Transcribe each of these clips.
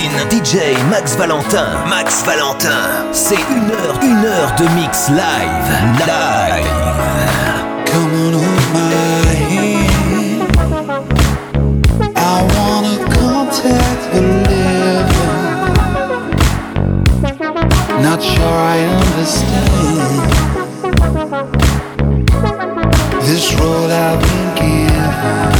platine. DJ Max Valentin. Max Valentin. C'est une heure, une heure de mix live. Live. Come on, hold my hand. I wanna contact the living. Not sure I understand this road I've been given.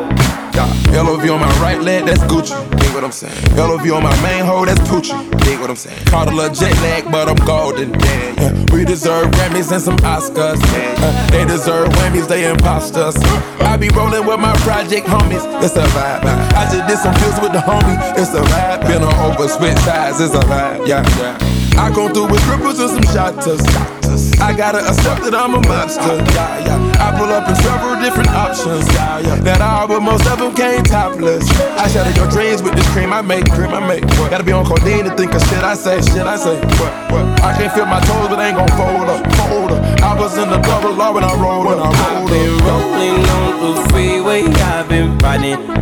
LOV on my right leg, that's Gucci. Dig what I'm saying. LOV on my main hoe, that's Poochie. Dig what I'm saying. Caught a little jet lag, but I'm golden. Yeah, yeah. We deserve Grammys and some Oscars. Yeah, yeah. They deserve whammies, they imposters. I be rolling with my project homies. It's a vibe. I just did some deals with the homie. It's a vibe. Been on over switch sides. It's a vibe. Yeah, yeah. I come through with cripples and some shotters. I gotta accept that I'm a monster. Yeah, yeah. I pull up in several different options. Yeah, yeah. That all, but most of them came topless. I shatter your dreams with this cream I make. Cream I make. What? Gotta be on codeine to think of shit I say. Shit I say. What? What? I can't feel my toes, but ain't gon' fold up. Fold up. I was in the double law when I rolled when I've been rolling on the freeway. I've been riding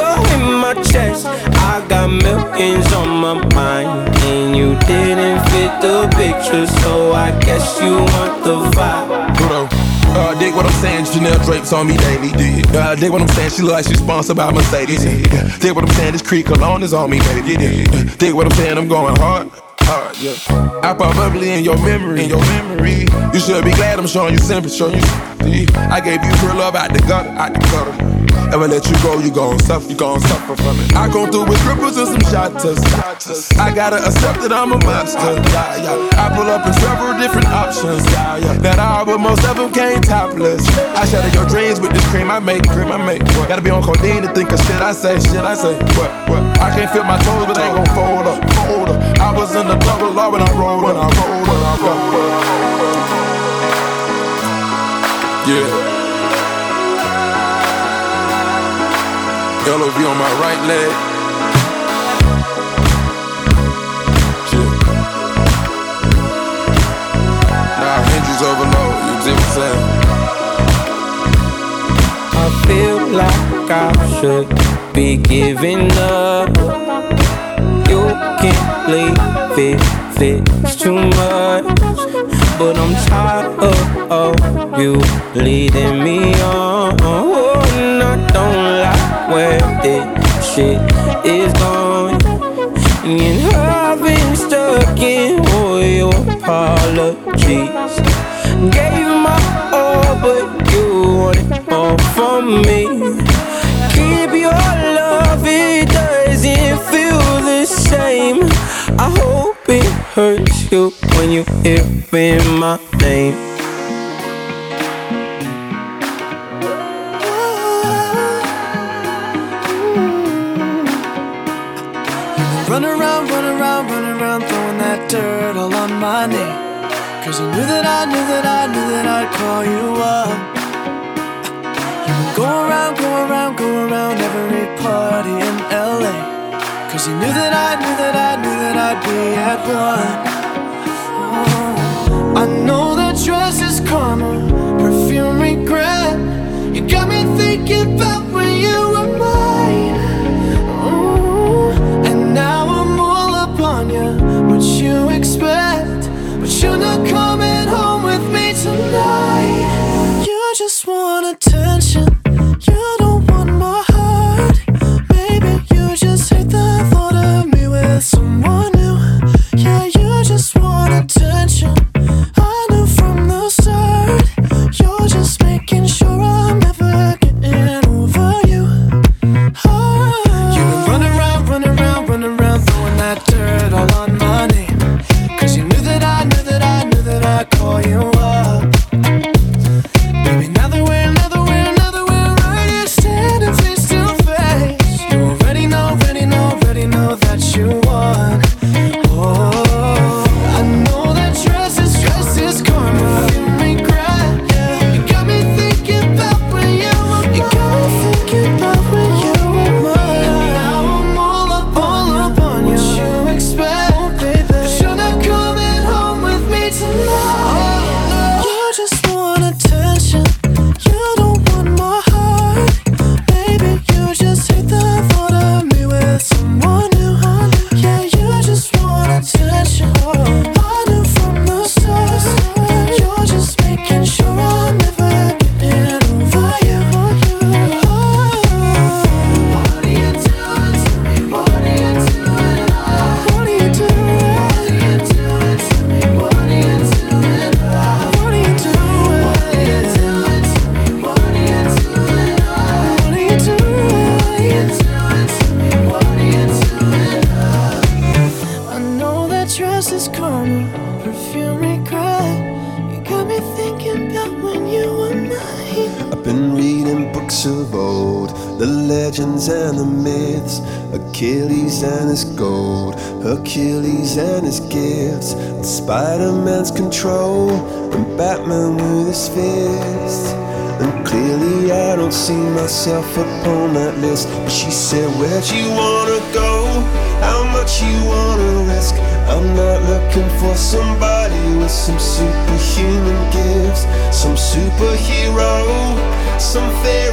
millions on my mind, and you didn't fit the picture, so I guess you want the vibe. Bro. Uh, dig what I'm saying, Chanel drapes on me daily. Dig, uh, dig what I'm saying, she look like she's sponsored by Mercedes. Yeah. Dig what I'm saying, this Creed cologne is on me, baby. Dig, dig what I'm saying, I'm going hard. Yeah. I pop bubbly in your memory, in your memory. You should be glad I'm showing you sympathy, showing you sympathy. I gave you real love out the gutter, out the gutter. Ever let you go, you gon' suffer, you gon' suffer from it. I come through with cripples and some shotters. I gotta accept that I'm a monster. Yeah, yeah. I pull up in several different options. Yeah, yeah. That all, but most of them came topless. I shatter your dreams with this cream I make, cream I make. What? Gotta be on codeine to think of shit I say, shit I say. What? What? I can't feel my toes, but they gon' fold up, fold up. I was in the double when I rolled, when I rolled, when I rolled. Yeah. LOV on my right leg. Nah, hinges overload, you what I'm saying? I feel like I should be giving up. It, it's too much. But I'm tired of, of you leading me on. I don't like where this shit is going. And I've been stuck in all your apologies. Gave my all, but you wanted more from me. You hear my name. Run around, run around, run around, throwing that dirt all on my name. Cause I knew that I knew that I knew that I'd call you up. Go around, go around, go around every party in LA. Cause you knew that I knew that I knew that I'd be at one. this is karma, perfume regret. You got me thinking about when you were mine. Ooh. And now I'm all up on you, what you expect. But you're not coming home with me tonight. You just want. Where'd you wanna go? How much you wanna risk? I'm not looking for somebody with some superhuman gifts, some superhero, some fairy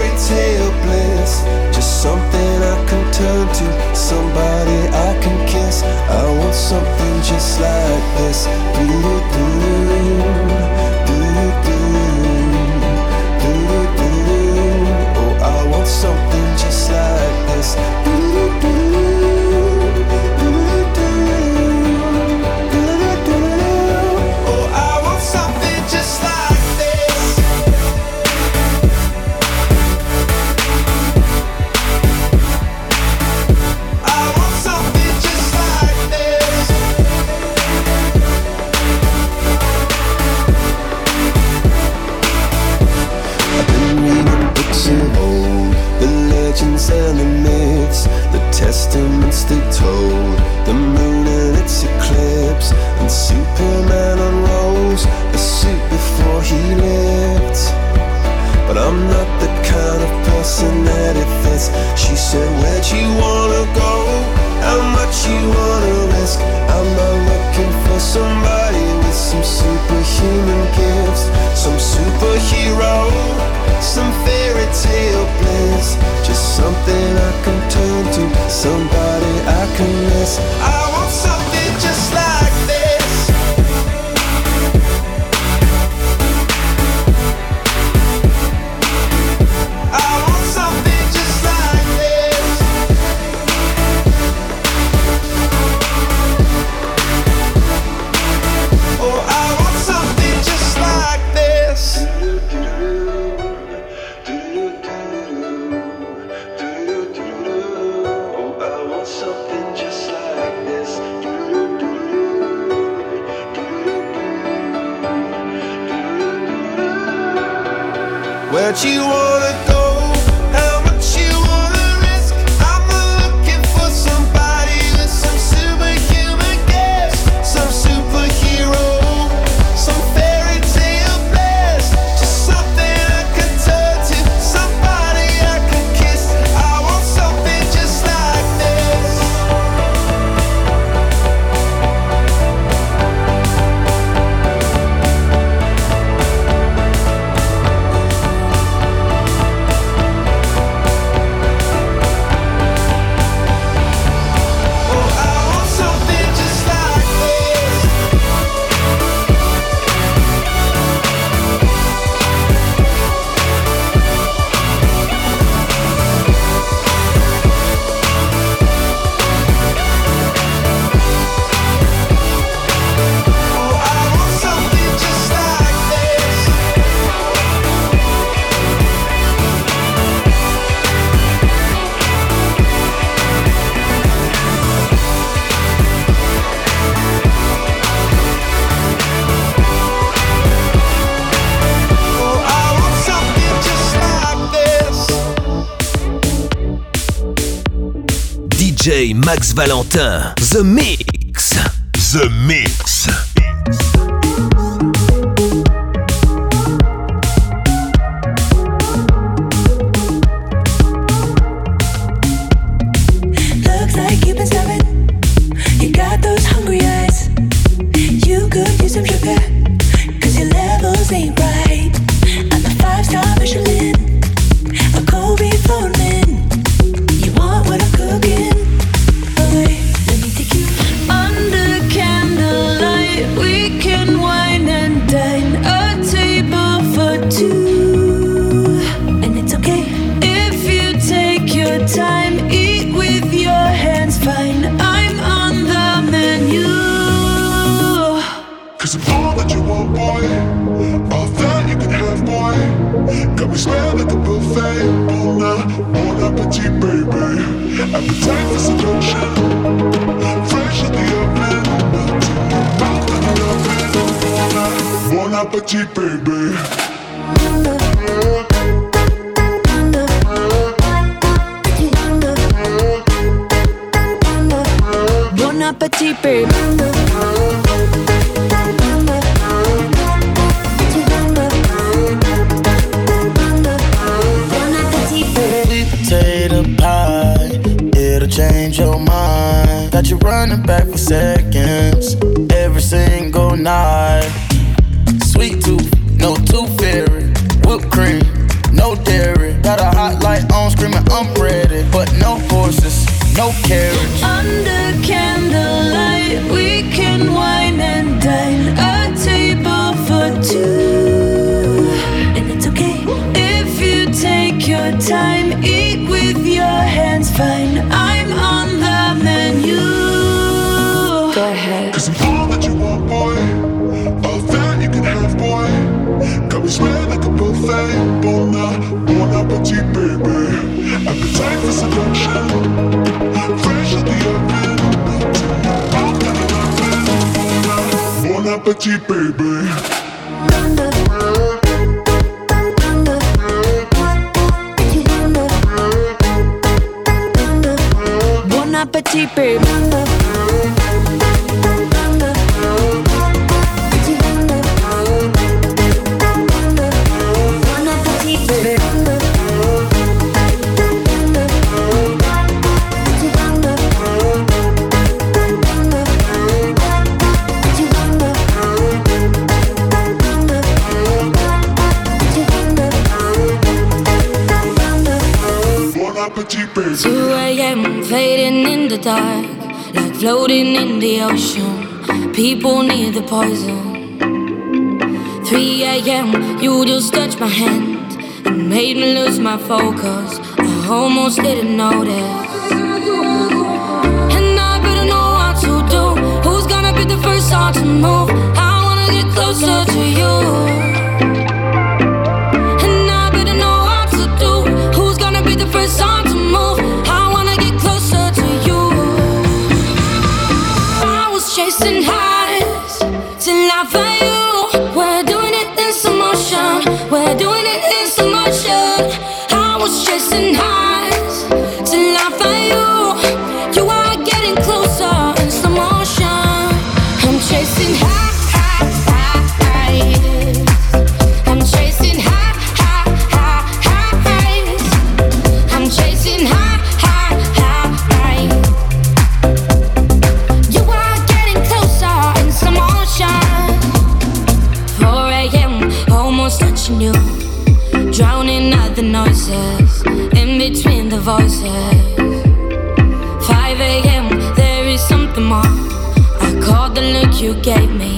Max Valentin. The Mix. square like a buffet. Bon appetit, baby. Appetite for seduction. Fresh in the oven. Melt in your mouth in the oven. Bon appetit, baby. Bon appetit, baby. running back for seconds every single night. Sweet tooth, no tooth fairy, whipped cream, no dairy. Got a hot light on, screaming I'm ready, but no horses, no carriage. Under candlelight, we can wine and dine. A table for two, and it's okay if you take your time. Eat with your hands, fine. baby. Appetite for seduction. Fresh at the. Bon appetit, baby. fading in the dark, like floating in the ocean. People need the poison. 3 a.m., you just touched my hand and made me lose my focus. I almost didn't notice. And I better know what to do. Who's gonna be the first one to move? I wanna get closer to you. And I better know what to do. Who's gonna be the first one to move? chasing highs till I find you. We're doing it in slow motion. We're doing it in slow motion. I was chasing highs. voices. 5 a.m., there is something more. I called the look you gave me.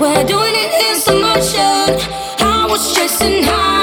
We're doing it in slow motion. I was chasing high.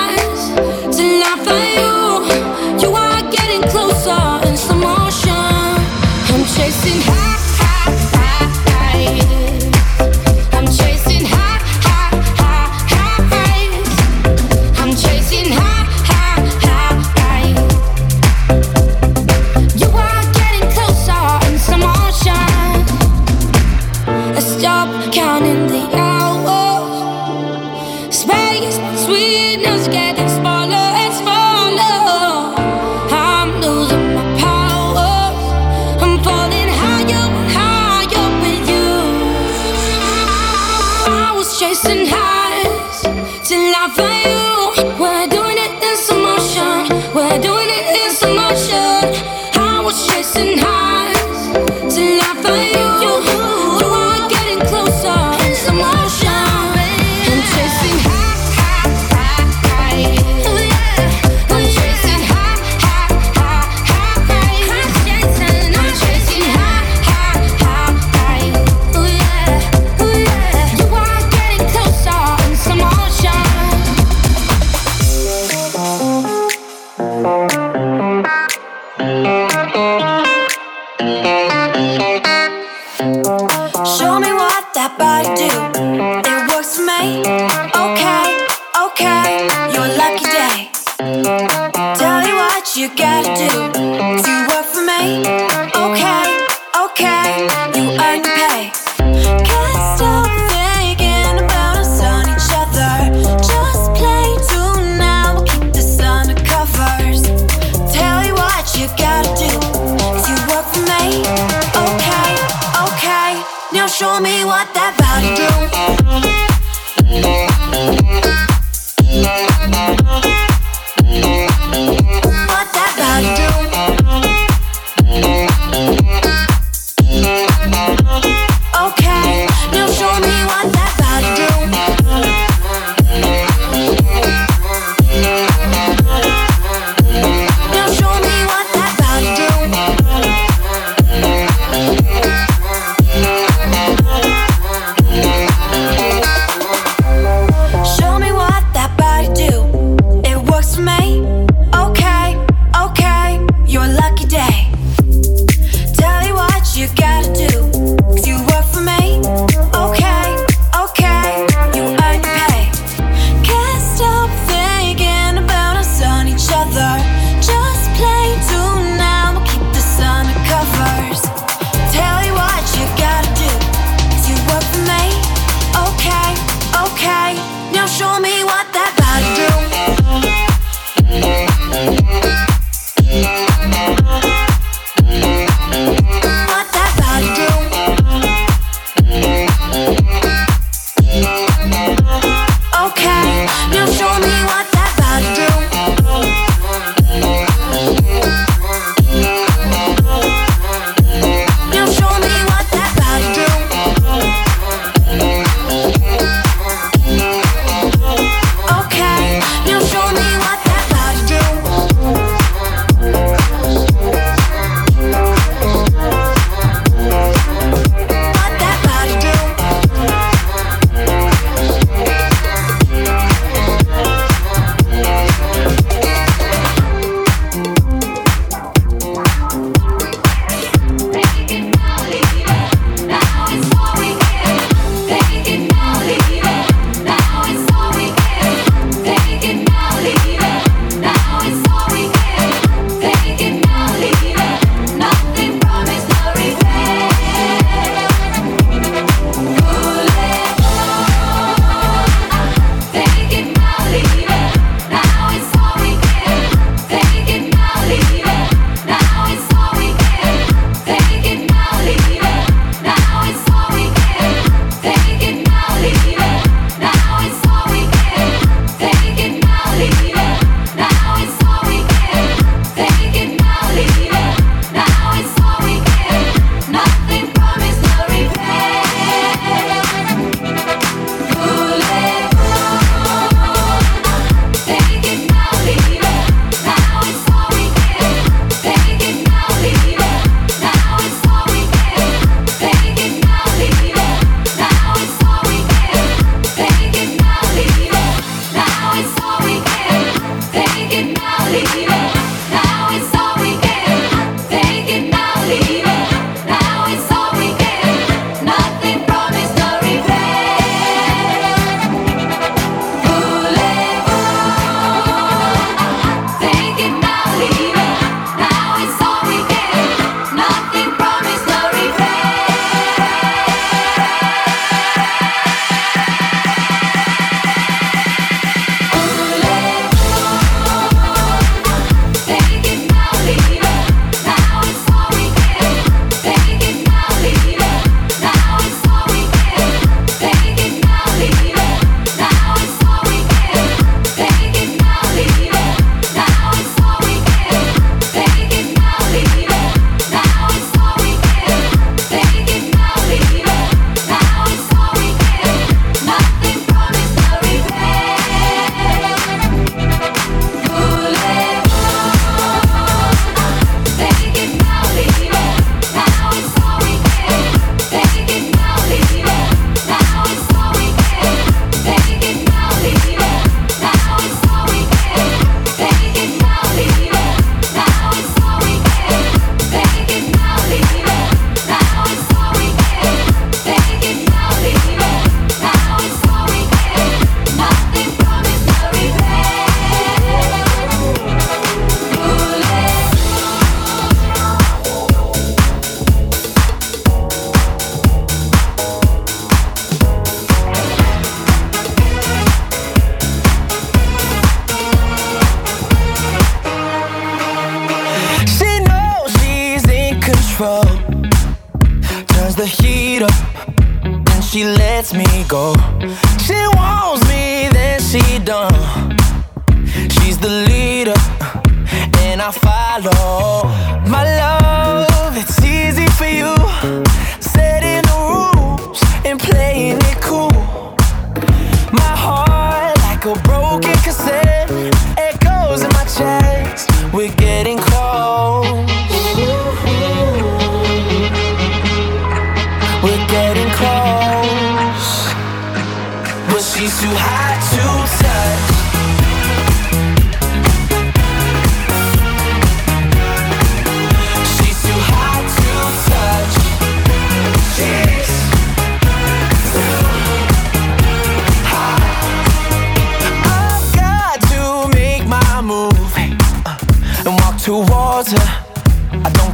show me what that body do.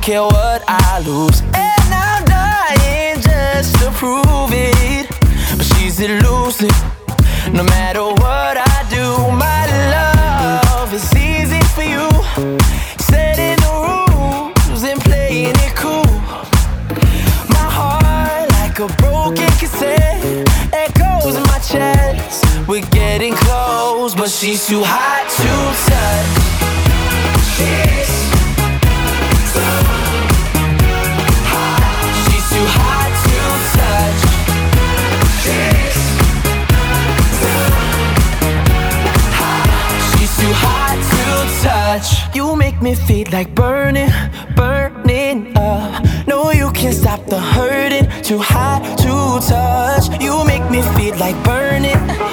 Care what I lose, and I'm dying just to prove it. But she's elusive, no matter what I do. My love is easy for you, setting the rules and playing it cool. My heart like a broken cassette echoes in my chest. We're getting close, but she's too hot me feel like burning, burning up. No, you can't stop the hurting. Too hot to touch. You make me feel like burning, burning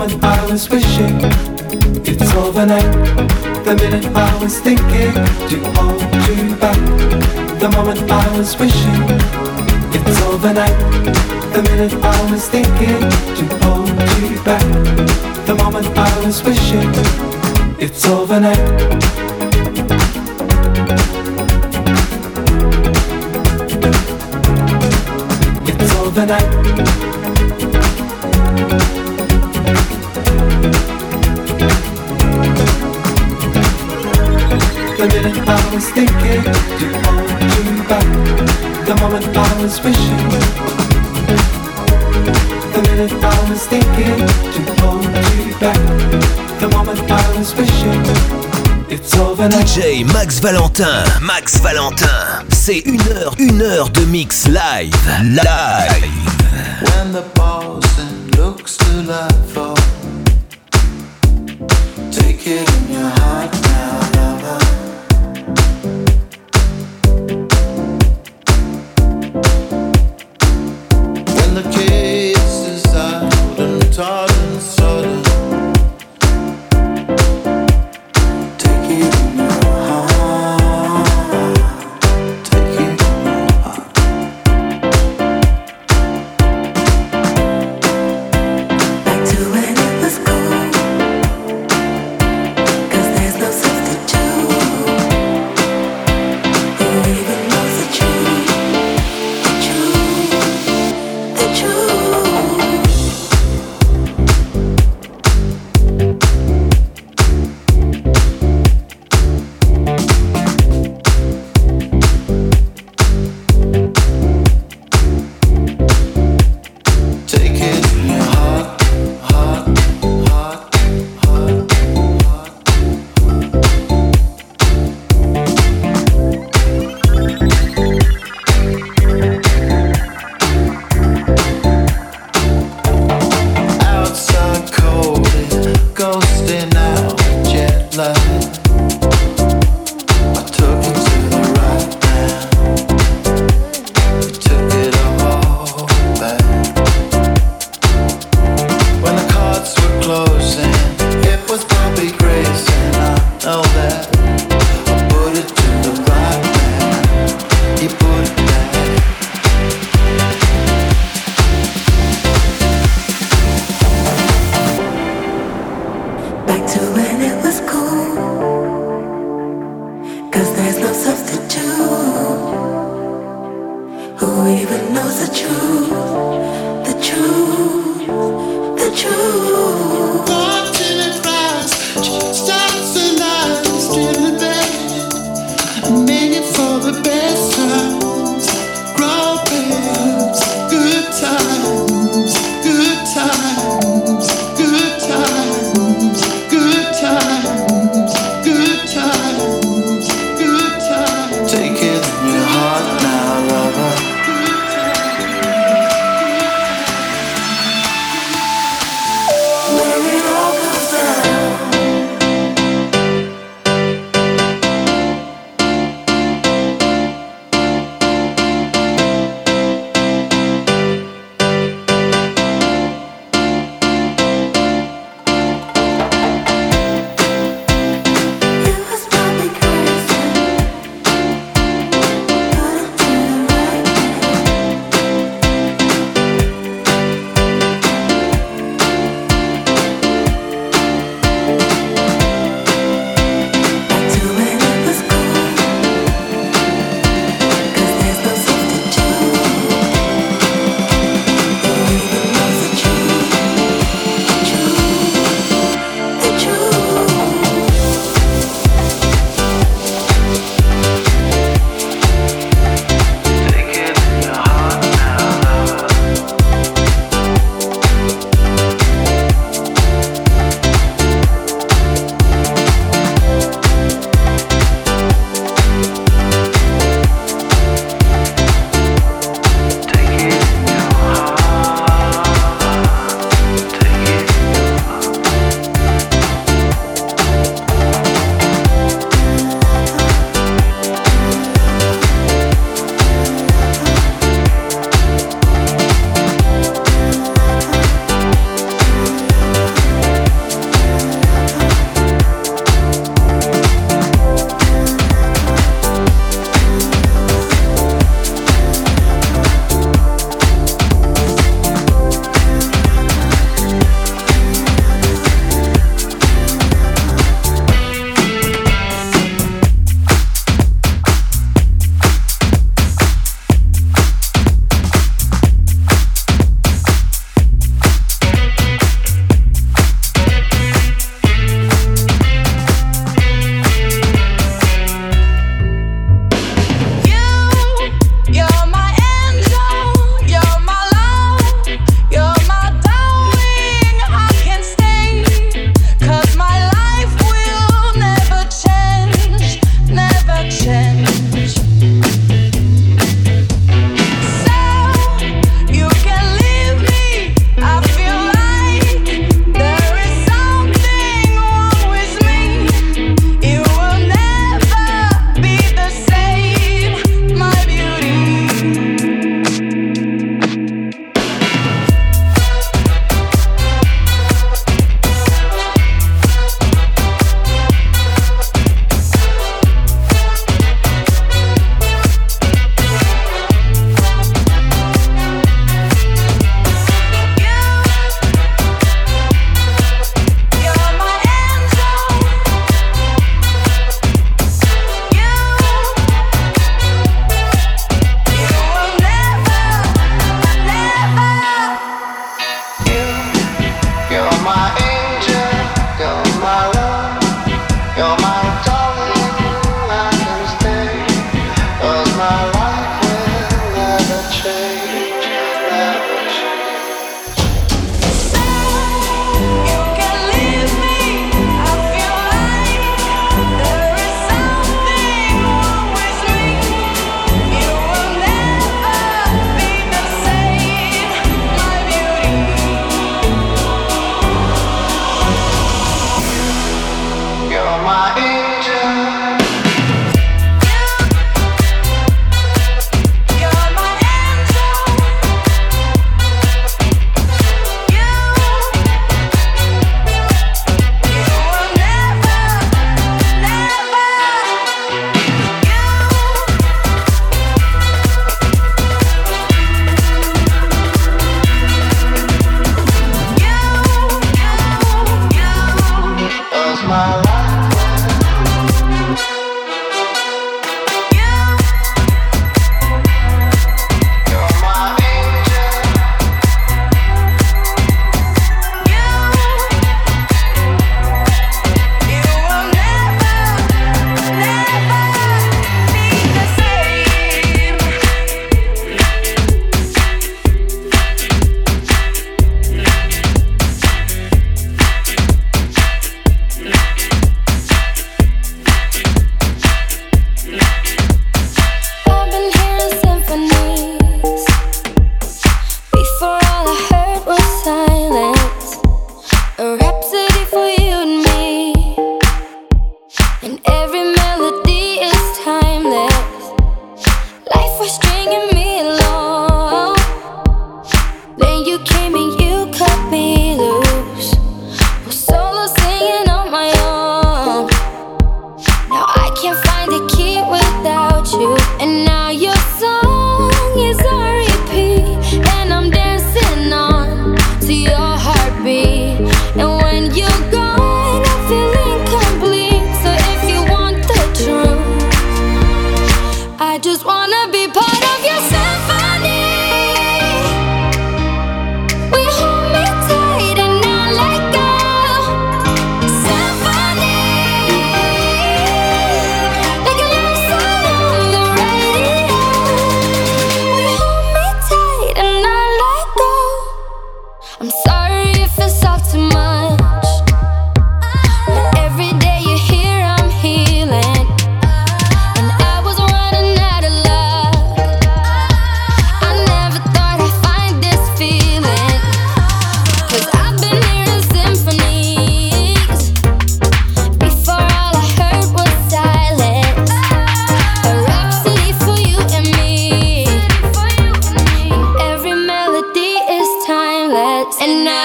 moment I was wishing. It's overnight. The minute I was thinking to hold you back, the moment I was wishing. It's overnight. The minute I was thinking to hold you back, the moment I was wishing. It's overnight. of the night. The minute I was thinking to hold you back, the moment I was wishing. The minute I was thinking to hold you back, the moment I was wishing. It's over. DJ Max Valentin, Max Valentin. C'est une heure, une heure de mix live. Live.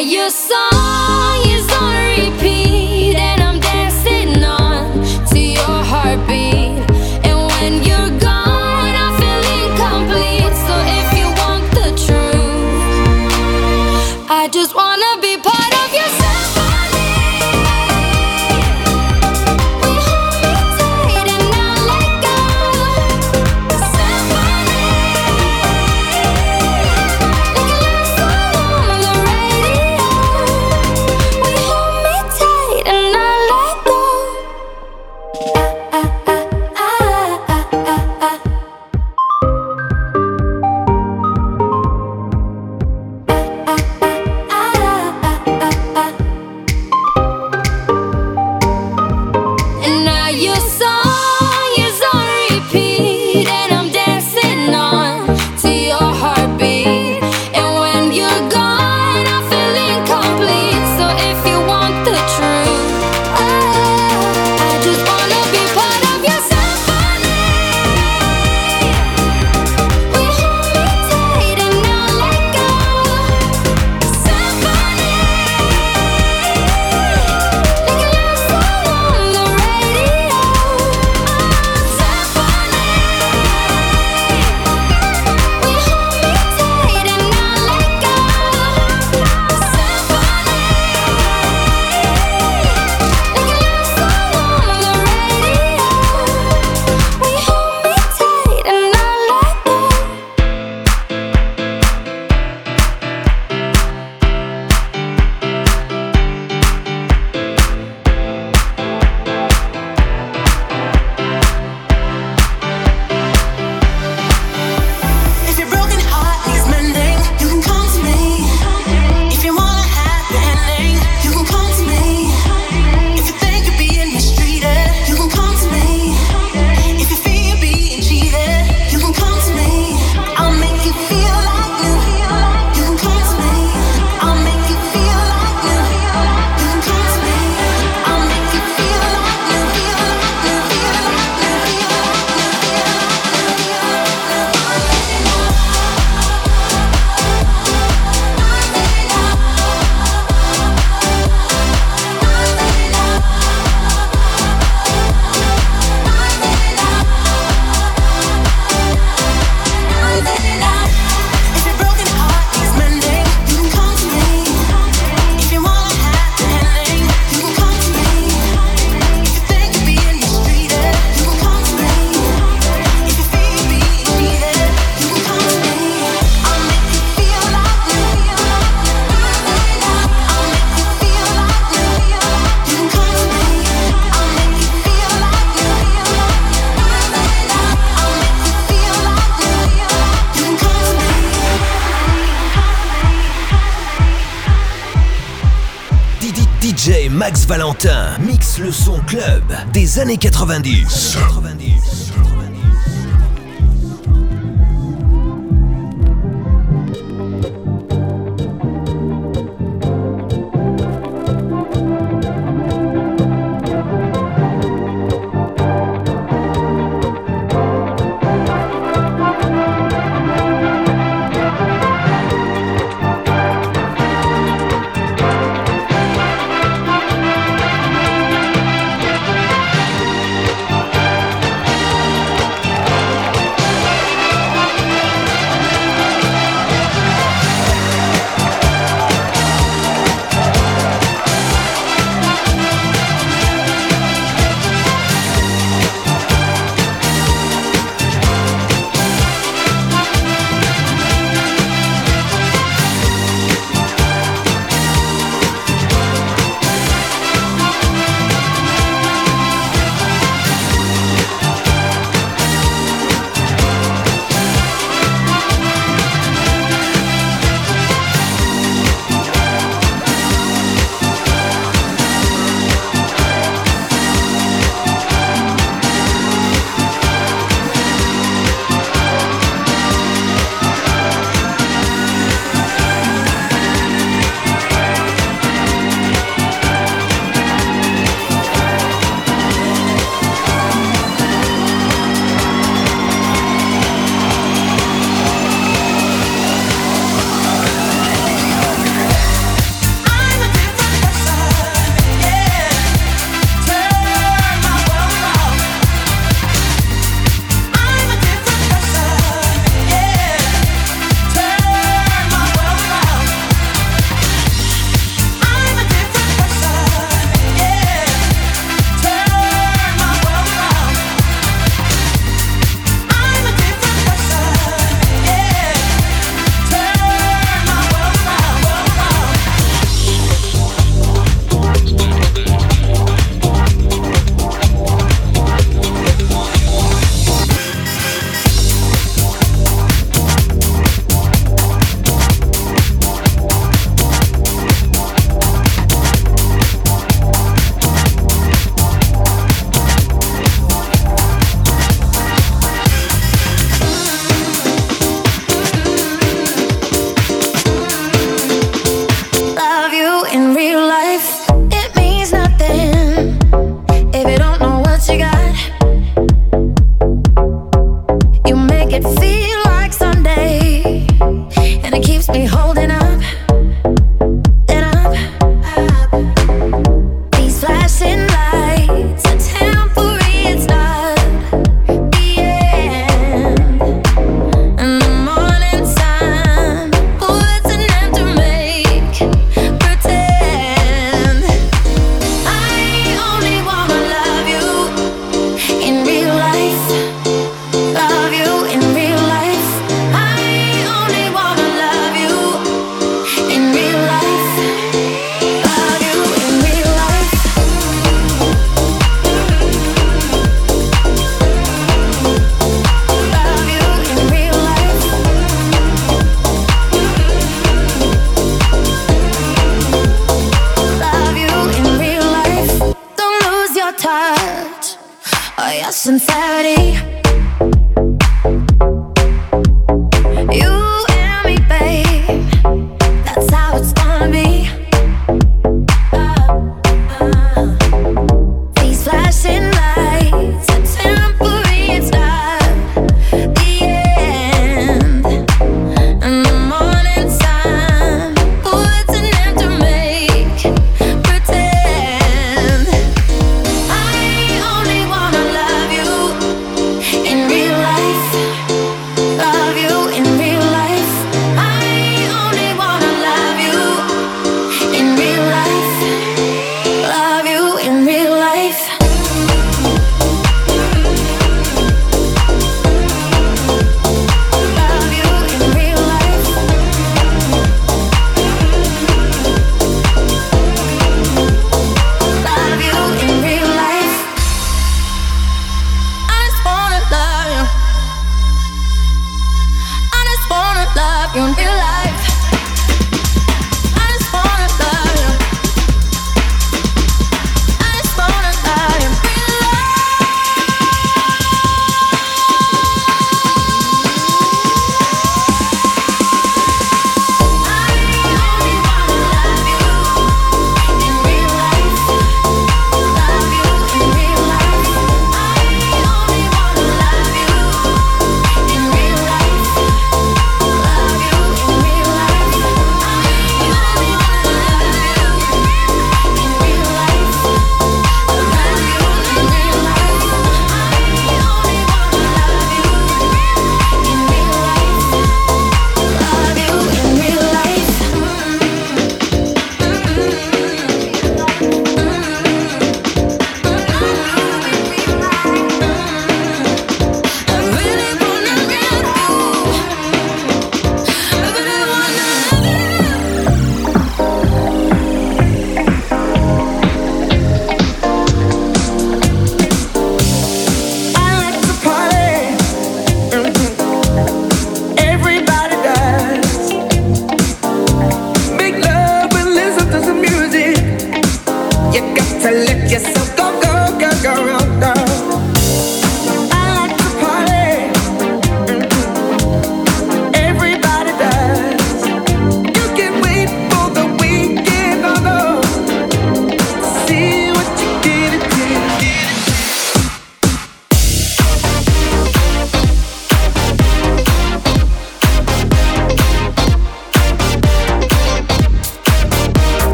you so club des années 90. 90.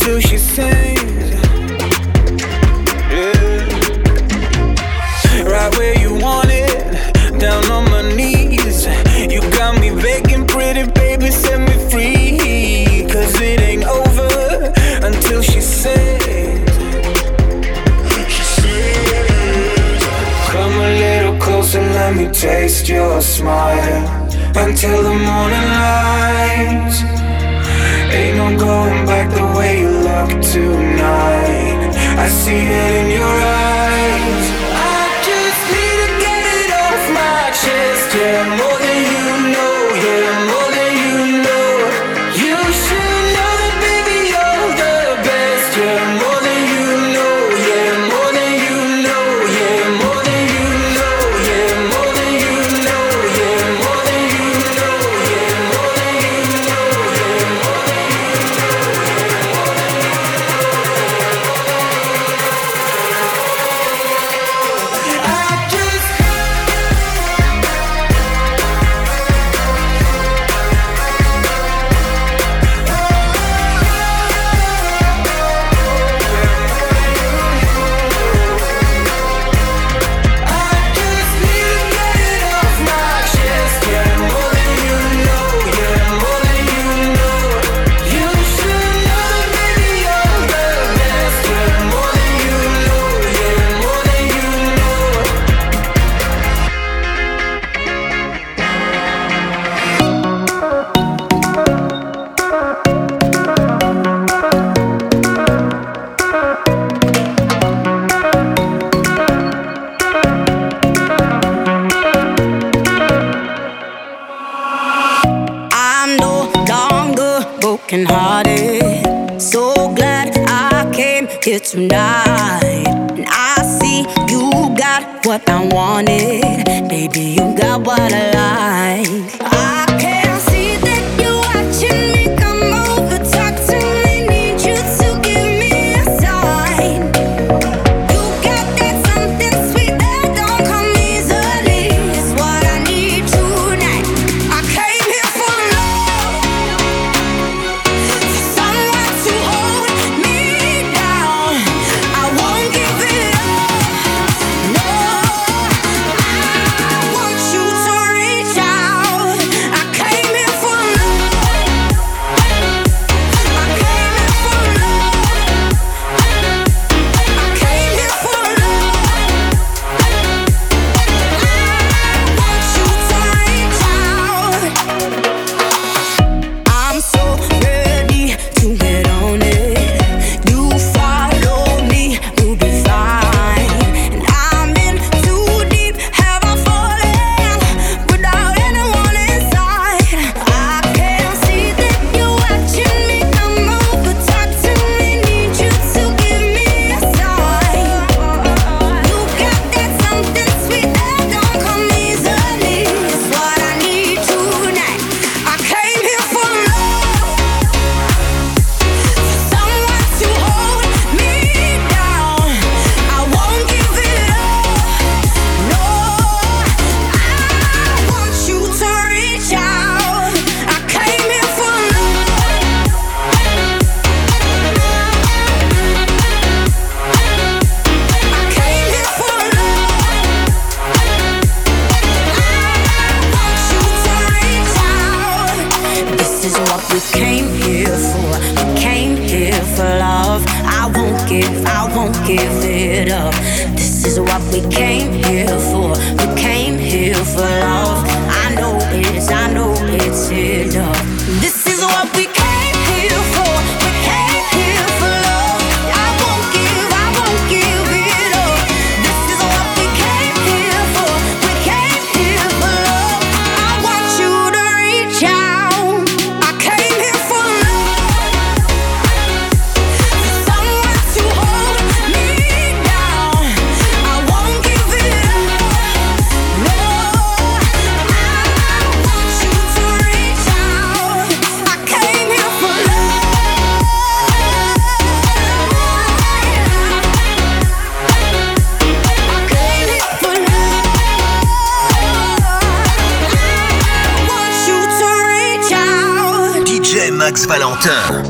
till she said. brokenhearted. So glad I came here tonight. And I see you got what I wanted. Baby, you got what I like. we came here for. We came here for love. I won't give, I won't give it up. This is what we came here for. We came here for love. I know it's, I know it's enough. Carter.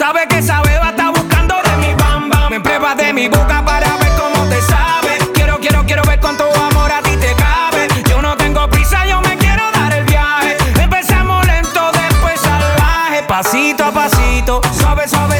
Sabe que esa beba está buscando de mi bam bam. Me pruebas de mi boca para ver cómo te sabe. Quiero, quiero, quiero ver cuánto amor a ti te cabe. Yo no tengo prisa, yo me quiero dar el viaje. Empezamos lento, después salvaje. Pasito a pasito, suave, suavecito.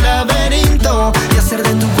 y hacer de tu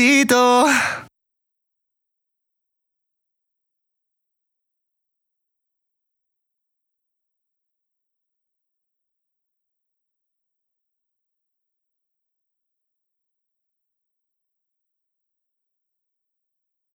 しと。